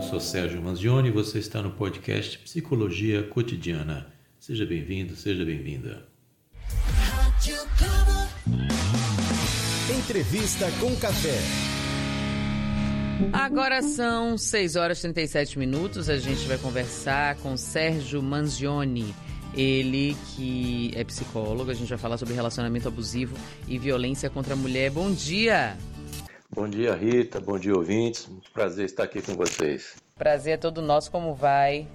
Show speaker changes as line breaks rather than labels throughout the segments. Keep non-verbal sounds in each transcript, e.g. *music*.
Eu sou Sérgio Manzioni e você está no podcast Psicologia Cotidiana. Seja bem-vindo, seja bem-vinda.
Entrevista com Café.
Agora são 6 horas e 37 minutos. A gente vai conversar com Sérgio Manzioni. Ele que é psicólogo, a gente vai falar sobre relacionamento abusivo e violência contra a mulher. Bom dia!
Bom dia, Rita. Bom dia, ouvintes. Muito prazer estar aqui com vocês.
Prazer é todo nosso. Como vai?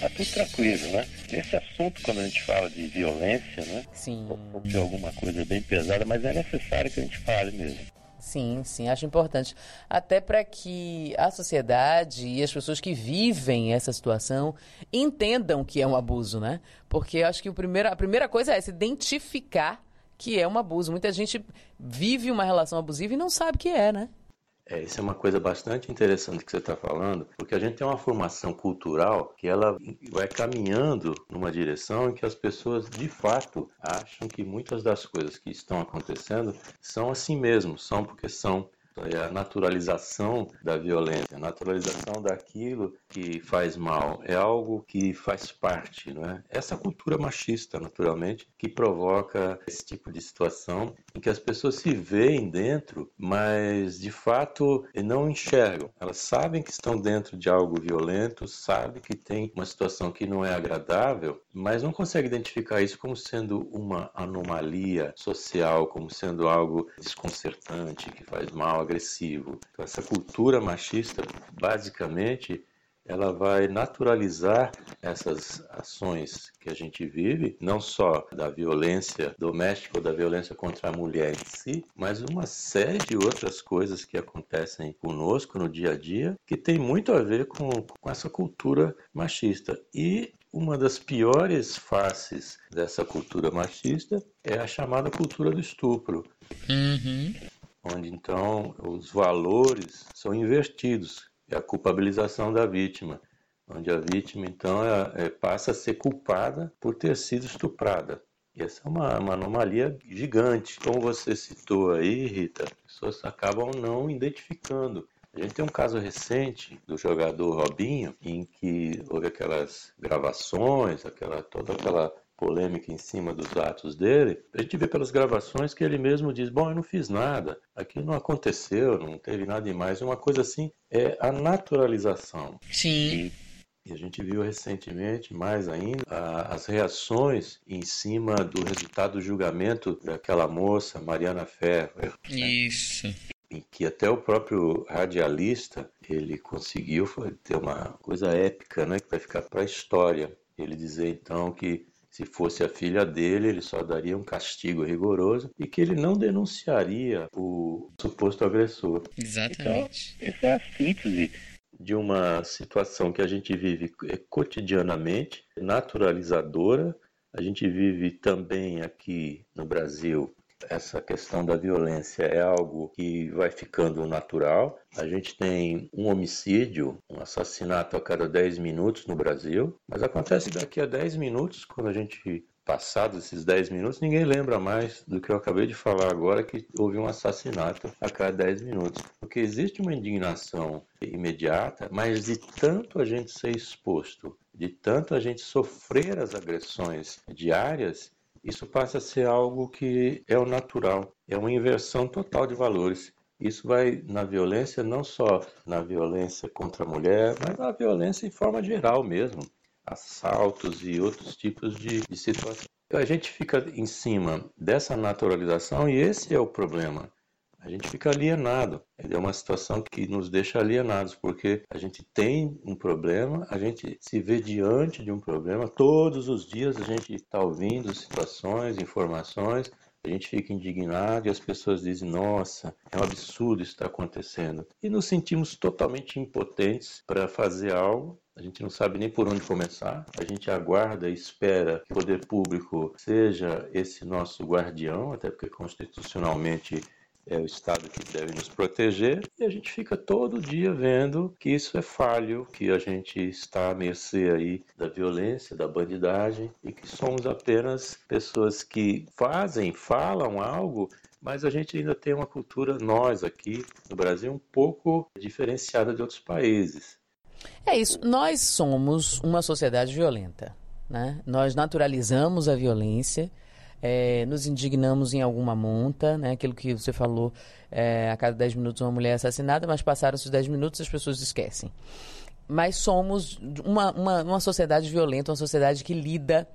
Tá tudo tranquilo, né? Esse assunto, quando a gente fala de violência, né?
Sim.
De alguma coisa bem pesada, mas é necessário que a gente fale mesmo.
Sim, sim, acho importante. Até para que a sociedade e as pessoas que vivem essa situação entendam que é um abuso, né? Porque acho que o primeiro, a primeira coisa é se identificar que é um abuso. Muita gente vive uma relação abusiva e não sabe que é, né?
É, isso é uma coisa bastante interessante que você está falando, porque a gente tem uma formação cultural que ela vai caminhando numa direção em que as pessoas de fato acham que muitas das coisas que estão acontecendo são assim mesmo, são porque são é a naturalização da violência, a naturalização daquilo que faz mal. É algo que faz parte, não é? Essa cultura machista, naturalmente, que provoca esse tipo de situação em que as pessoas se veem dentro, mas de fato não enxergam. Elas sabem que estão dentro de algo violento, sabem que tem uma situação que não é agradável, mas não conseguem identificar isso como sendo uma anomalia social, como sendo algo desconcertante, que faz mal, agressivo. Então, essa cultura machista, basicamente, ela vai naturalizar essas ações que a gente vive, não só da violência doméstica ou da violência contra a mulher em si, mas uma série de outras coisas que acontecem conosco no dia a dia, que tem muito a ver com, com essa cultura machista. E uma das piores faces dessa cultura machista é a chamada cultura do estupro.
Uhum
onde então os valores são invertidos, é a culpabilização da vítima, onde a vítima então é, é, passa a ser culpada por ter sido estuprada. E essa é uma, uma anomalia gigante. Como você citou aí, Rita, as pessoas acabam não identificando. A gente tem um caso recente do jogador Robinho, em que houve aquelas gravações, aquela, toda aquela polêmica em cima dos atos dele, a gente vê pelas gravações que ele mesmo diz: Bom, eu não fiz nada, aquilo não aconteceu, não teve nada demais. Uma coisa assim é a naturalização.
Sim.
E a gente viu recentemente, mais ainda, as reações em cima do resultado do julgamento daquela moça, Mariana Ferro. Né?
Isso.
Em que até o próprio radialista ele conseguiu ter uma coisa épica, né, que vai ficar para a história. Ele dizer então que se fosse a filha dele, ele só daria um castigo rigoroso e que ele não denunciaria o suposto agressor.
Exatamente.
Então, essa é a síntese de uma situação que a gente vive cotidianamente, naturalizadora. A gente vive também aqui no Brasil essa questão da violência é algo que vai ficando natural. A gente tem um homicídio, um assassinato a cada 10 minutos no Brasil, mas acontece daqui a 10 minutos, quando a gente passados esses 10 minutos, ninguém lembra mais do que eu acabei de falar agora, que houve um assassinato a cada 10 minutos. Porque existe uma indignação imediata, mas de tanto a gente ser exposto, de tanto a gente sofrer as agressões diárias, isso passa a ser algo que é o natural, é uma inversão total de valores. Isso vai na violência, não só na violência contra a mulher, mas na violência em forma geral mesmo. Assaltos e outros tipos de, de situações. A gente fica em cima dessa naturalização e esse é o problema a gente fica alienado. É uma situação que nos deixa alienados, porque a gente tem um problema, a gente se vê diante de um problema, todos os dias a gente está ouvindo situações, informações, a gente fica indignado e as pessoas dizem: Nossa, é um absurdo isso está acontecendo. E nos sentimos totalmente impotentes para fazer algo. A gente não sabe nem por onde começar. A gente aguarda e espera que o poder público seja esse nosso guardião, até porque constitucionalmente é o Estado que deve nos proteger, e a gente fica todo dia vendo que isso é falho, que a gente está à mercê aí da violência, da bandidagem, e que somos apenas pessoas que fazem, falam algo, mas a gente ainda tem uma cultura, nós aqui no Brasil, um pouco diferenciada de outros países.
É isso. Nós somos uma sociedade violenta. Né? Nós naturalizamos a violência, é, nos indignamos em alguma monta, né? aquilo que você falou, é, a cada 10 minutos uma mulher é assassinada, mas passaram-se os 10 minutos as pessoas esquecem. Mas somos uma, uma, uma sociedade violenta, uma sociedade que lida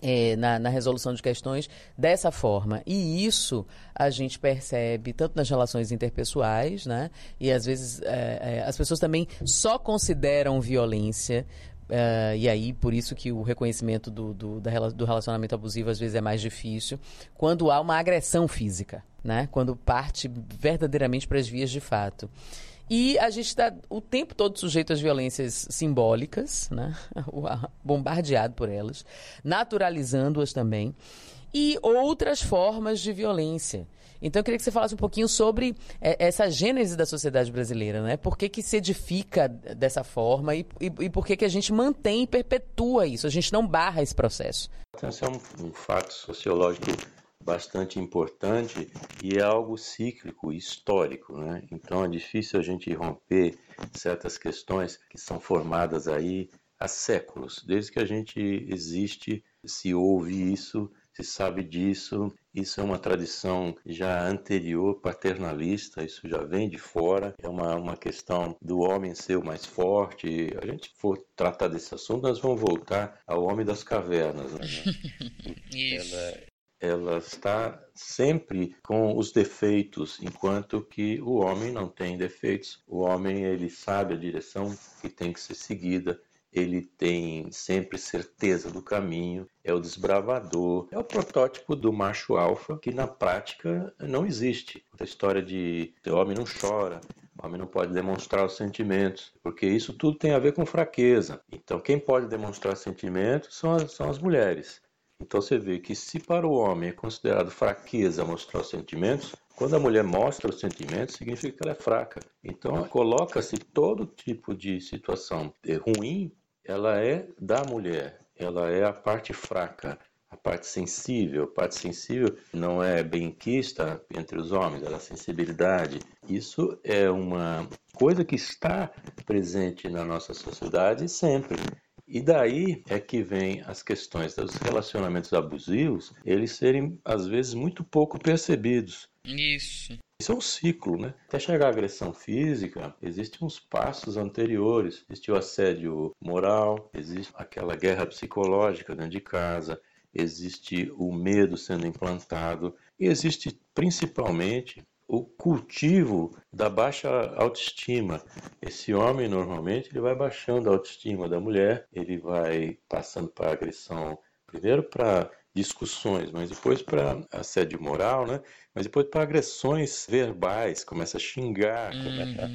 é, na, na, resolução de questões dessa forma. E isso a gente percebe tanto nas relações interpessoais, né? E às vezes é, é, as pessoas também só consideram violência. É, e aí, por isso que o reconhecimento do, do, do relacionamento abusivo às vezes é mais difícil, quando há uma agressão física, né? Quando parte verdadeiramente para as vias de fato. E a gente está o tempo todo sujeito às violências simbólicas, né? *laughs* bombardeado por elas, naturalizando-as também, e outras formas de violência. Então eu queria que você falasse um pouquinho sobre é, essa gênese da sociedade brasileira, né? Por que, que se edifica dessa forma e, e, e por que, que a gente mantém e perpetua isso? A gente não barra esse processo.
Esse é um, um fato sociológico bastante importante e é algo cíclico, histórico, né? Então é difícil a gente romper certas questões que são formadas aí há séculos, desde que a gente existe, se ouve isso, se sabe disso. Isso é uma tradição já anterior, paternalista, isso já vem de fora. É uma, uma questão do homem ser o mais forte. A gente for tratar desse assunto, nós vamos voltar ao homem das cavernas. Né? *laughs*
isso. Ela,
ela está sempre com os defeitos, enquanto que o homem não tem defeitos. O homem ele sabe a direção que tem que ser seguida, ele tem sempre certeza do caminho, é o desbravador, é o protótipo do macho alfa que na prática não existe. A história de o homem não chora, o homem não pode demonstrar os sentimentos, porque isso tudo tem a ver com fraqueza. Então, quem pode demonstrar sentimentos são as, são as mulheres. Então você vê que se para o homem é considerado fraqueza mostrar os sentimentos, quando a mulher mostra os sentimentos, significa que ela é fraca. Então coloca-se todo tipo de situação ruim, ela é da mulher, ela é a parte fraca, a parte sensível. A parte sensível não é bem quista entre os homens, ela é a sensibilidade. Isso é uma coisa que está presente na nossa sociedade sempre. E daí é que vem as questões dos relacionamentos abusivos, eles serem às vezes muito pouco percebidos.
Isso.
Isso é um ciclo, né? Até chegar à agressão física, existem uns passos anteriores. Existe o assédio moral, existe aquela guerra psicológica dentro de casa, existe o medo sendo implantado e existe principalmente o cultivo da baixa autoestima. Esse homem normalmente ele vai baixando a autoestima da mulher, ele vai passando para agressão, primeiro para discussões, mas depois para assédio moral, né? Mas depois para agressões verbais, começa a xingar, uhum. começa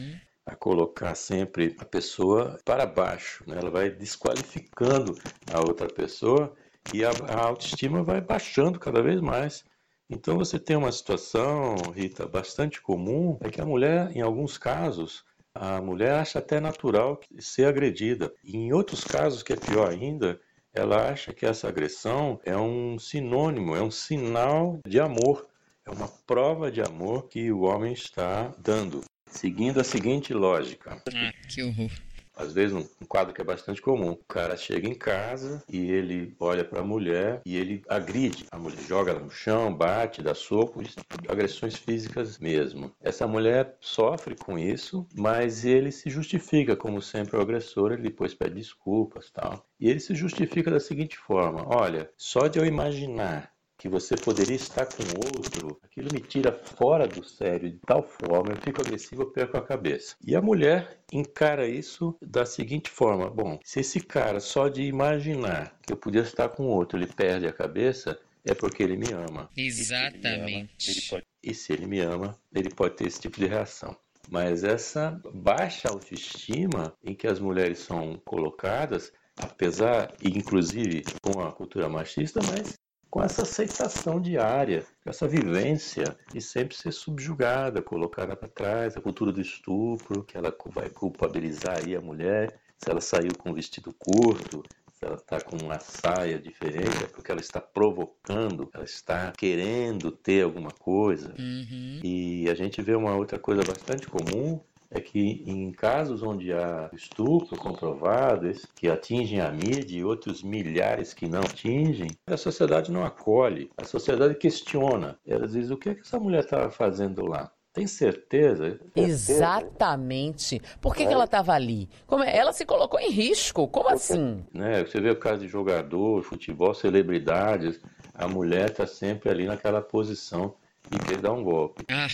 a colocar sempre a pessoa para baixo, né? Ela vai desqualificando a outra pessoa e a, a autoestima vai baixando cada vez mais. Então você tem uma situação, Rita, bastante comum, é que a mulher, em alguns casos, a mulher acha até natural ser agredida. E em outros casos, que é pior ainda, ela acha que essa agressão é um sinônimo, é um sinal de amor, é uma prova de amor que o homem está dando, seguindo a seguinte lógica.
Ah, que horror
às vezes um quadro que é bastante comum. O cara chega em casa e ele olha para a mulher e ele agride. A mulher joga no chão, bate, dá soco, agressões físicas mesmo. Essa mulher sofre com isso, mas ele se justifica como sempre o agressor, ele depois pede desculpas, tal. E ele se justifica da seguinte forma: olha, só de eu imaginar que você poderia estar com outro, aquilo me tira fora do sério de tal forma, eu fico agressivo, eu perco a cabeça. E a mulher encara isso da seguinte forma: bom, se esse cara só de imaginar que eu podia estar com outro, ele perde a cabeça, é porque ele me ama.
Exatamente.
E se ele, ama, ele pode, e se ele me ama, ele pode ter esse tipo de reação. Mas essa baixa autoestima em que as mulheres são colocadas, apesar, inclusive com a cultura machista, mas com essa aceitação diária, com essa vivência de sempre ser subjugada, colocada para trás, a cultura do estupro, que ela vai culpabilizar aí a mulher, se ela saiu com um vestido curto, se ela está com uma saia diferente, é porque ela está provocando, ela está querendo ter alguma coisa.
Uhum.
E a gente vê uma outra coisa bastante comum, é que em casos onde há estupro comprovado, que atingem a mídia e outros milhares que não atingem, a sociedade não acolhe, a sociedade questiona. Ela diz: o que, é que essa mulher estava fazendo lá? Tem certeza?
Exatamente. Por que, é. que ela estava ali? Como é? Ela se colocou em risco. Como Porque, assim?
Né, você vê o caso de jogador, futebol, celebridades. A mulher está sempre ali naquela posição e quer dar um golpe. Ah.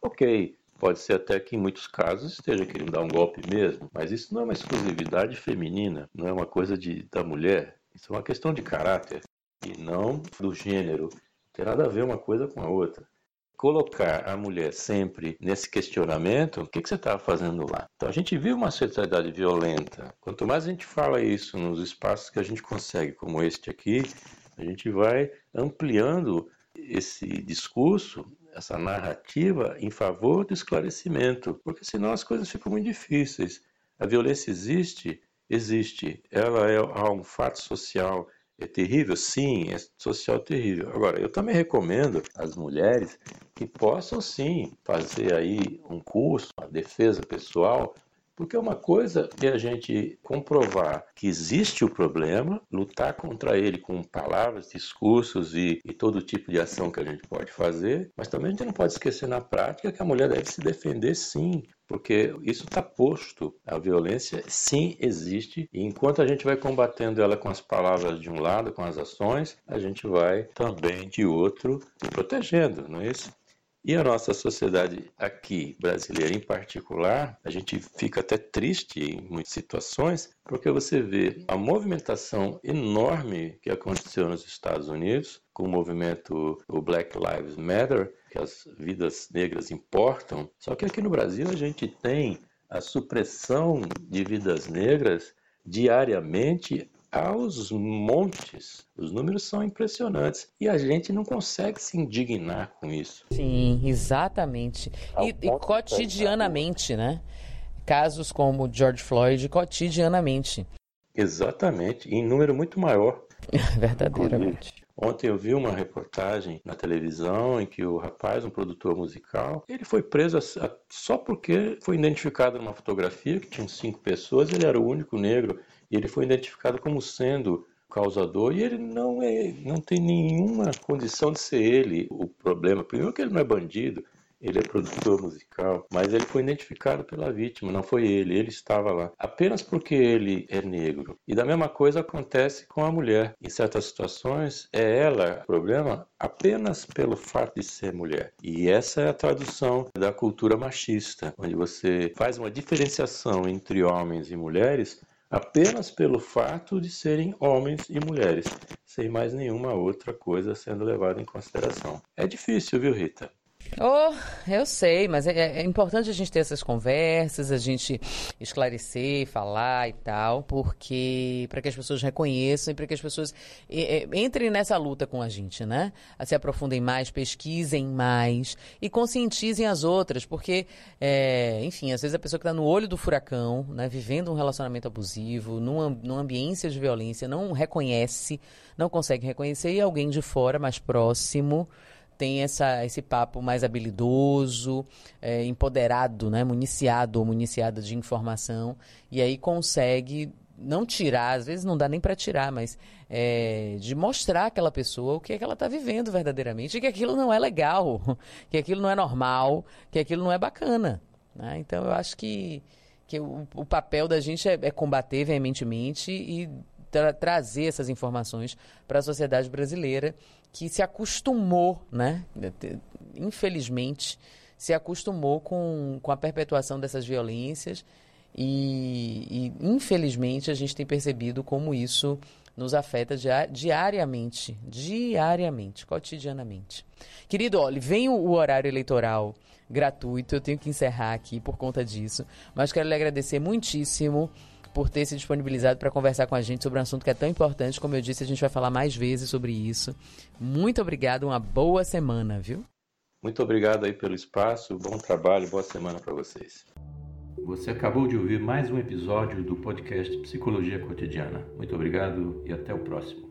Ok, pode ser até que em muitos casos esteja querendo dar um golpe mesmo, mas isso não é uma exclusividade feminina, não é uma coisa de, da mulher. Isso é uma questão de caráter e não do gênero. Não tem nada a ver uma coisa com a outra colocar a mulher sempre nesse questionamento, o que, que você estava fazendo lá? Então a gente vive uma sociedade violenta. Quanto mais a gente fala isso nos espaços que a gente consegue, como este aqui, a gente vai ampliando esse discurso, essa narrativa em favor do esclarecimento, porque senão as coisas ficam muito difíceis. A violência existe, existe, ela é um fato social, é terrível? Sim, é social terrível. Agora, eu também recomendo às mulheres que possam sim fazer aí um curso, uma defesa pessoal, porque uma coisa é a gente comprovar que existe o problema, lutar contra ele com palavras, discursos e, e, todo tipo de ação que a gente pode fazer, mas também a gente não pode esquecer na prática que a mulher deve se defender sim, porque isso está posto. A violência sim existe e enquanto a gente vai combatendo ela com as palavras de um lado, com as ações, a gente vai também de outro protegendo, não é isso? E a nossa sociedade aqui, brasileira em particular, a gente fica até triste em muitas situações, porque você vê a movimentação enorme que aconteceu nos Estados Unidos, com o movimento o Black Lives Matter, que as vidas negras importam. Só que aqui no Brasil a gente tem a supressão de vidas negras diariamente aos montes. Os números são impressionantes e a gente não consegue se indignar com isso.
Sim, exatamente. E, e cotidianamente, né? Casos como George Floyd, cotidianamente.
Exatamente, em número muito maior. *laughs*
Verdadeiramente.
Ontem eu vi uma reportagem na televisão em que o rapaz, um produtor musical, ele foi preso só porque foi identificado numa fotografia que tinha cinco pessoas, ele era o único negro e ele foi identificado como sendo causador e ele não é, não tem nenhuma condição de ser ele o problema. Primeiro que ele não é bandido, ele é produtor musical, mas ele foi identificado pela vítima, não foi ele, ele estava lá. Apenas porque ele é negro. E da mesma coisa acontece com a mulher. Em certas situações, é ela o problema apenas pelo fato de ser mulher. E essa é a tradução da cultura machista, onde você faz uma diferenciação entre homens e mulheres apenas pelo fato de serem homens e mulheres, sem mais nenhuma outra coisa sendo levada em consideração. É difícil, viu, Rita?
Oh, eu sei, mas é, é, importante a gente ter essas conversas, a gente esclarecer, falar e tal, porque para que as pessoas reconheçam e para que as pessoas é, entrem nessa luta com a gente, né? Se aprofundem mais, pesquisem mais e conscientizem as outras, porque, é, enfim, às vezes a pessoa que está no olho do furacão, né, vivendo um relacionamento abusivo, num, numa ambiência de violência, não reconhece, não consegue reconhecer e alguém de fora, mais próximo, tem essa, esse papo mais habilidoso, é, empoderado, né? municiado ou municiada de informação, e aí consegue não tirar, às vezes não dá nem para tirar, mas é, de mostrar àquela pessoa o que é que ela está vivendo verdadeiramente, que aquilo não é legal, *laughs* que aquilo não é normal, que aquilo não é bacana. Né? Então eu acho que, que o, o papel da gente é, é combater veementemente e tra trazer essas informações para a sociedade brasileira que se acostumou, né? Infelizmente, se acostumou com, com a perpetuação dessas violências e, e, infelizmente, a gente tem percebido como isso nos afeta diariamente, diariamente, cotidianamente. Querido, olha, vem o horário eleitoral gratuito, eu tenho que encerrar aqui por conta disso, mas quero lhe agradecer muitíssimo por ter se disponibilizado para conversar com a gente sobre um assunto que é tão importante. Como eu disse, a gente vai falar mais vezes sobre isso. Muito obrigado, uma boa semana, viu?
Muito obrigado aí pelo espaço, bom trabalho, boa semana para vocês.
Você acabou de ouvir mais um episódio do podcast Psicologia Cotidiana. Muito obrigado e até o próximo.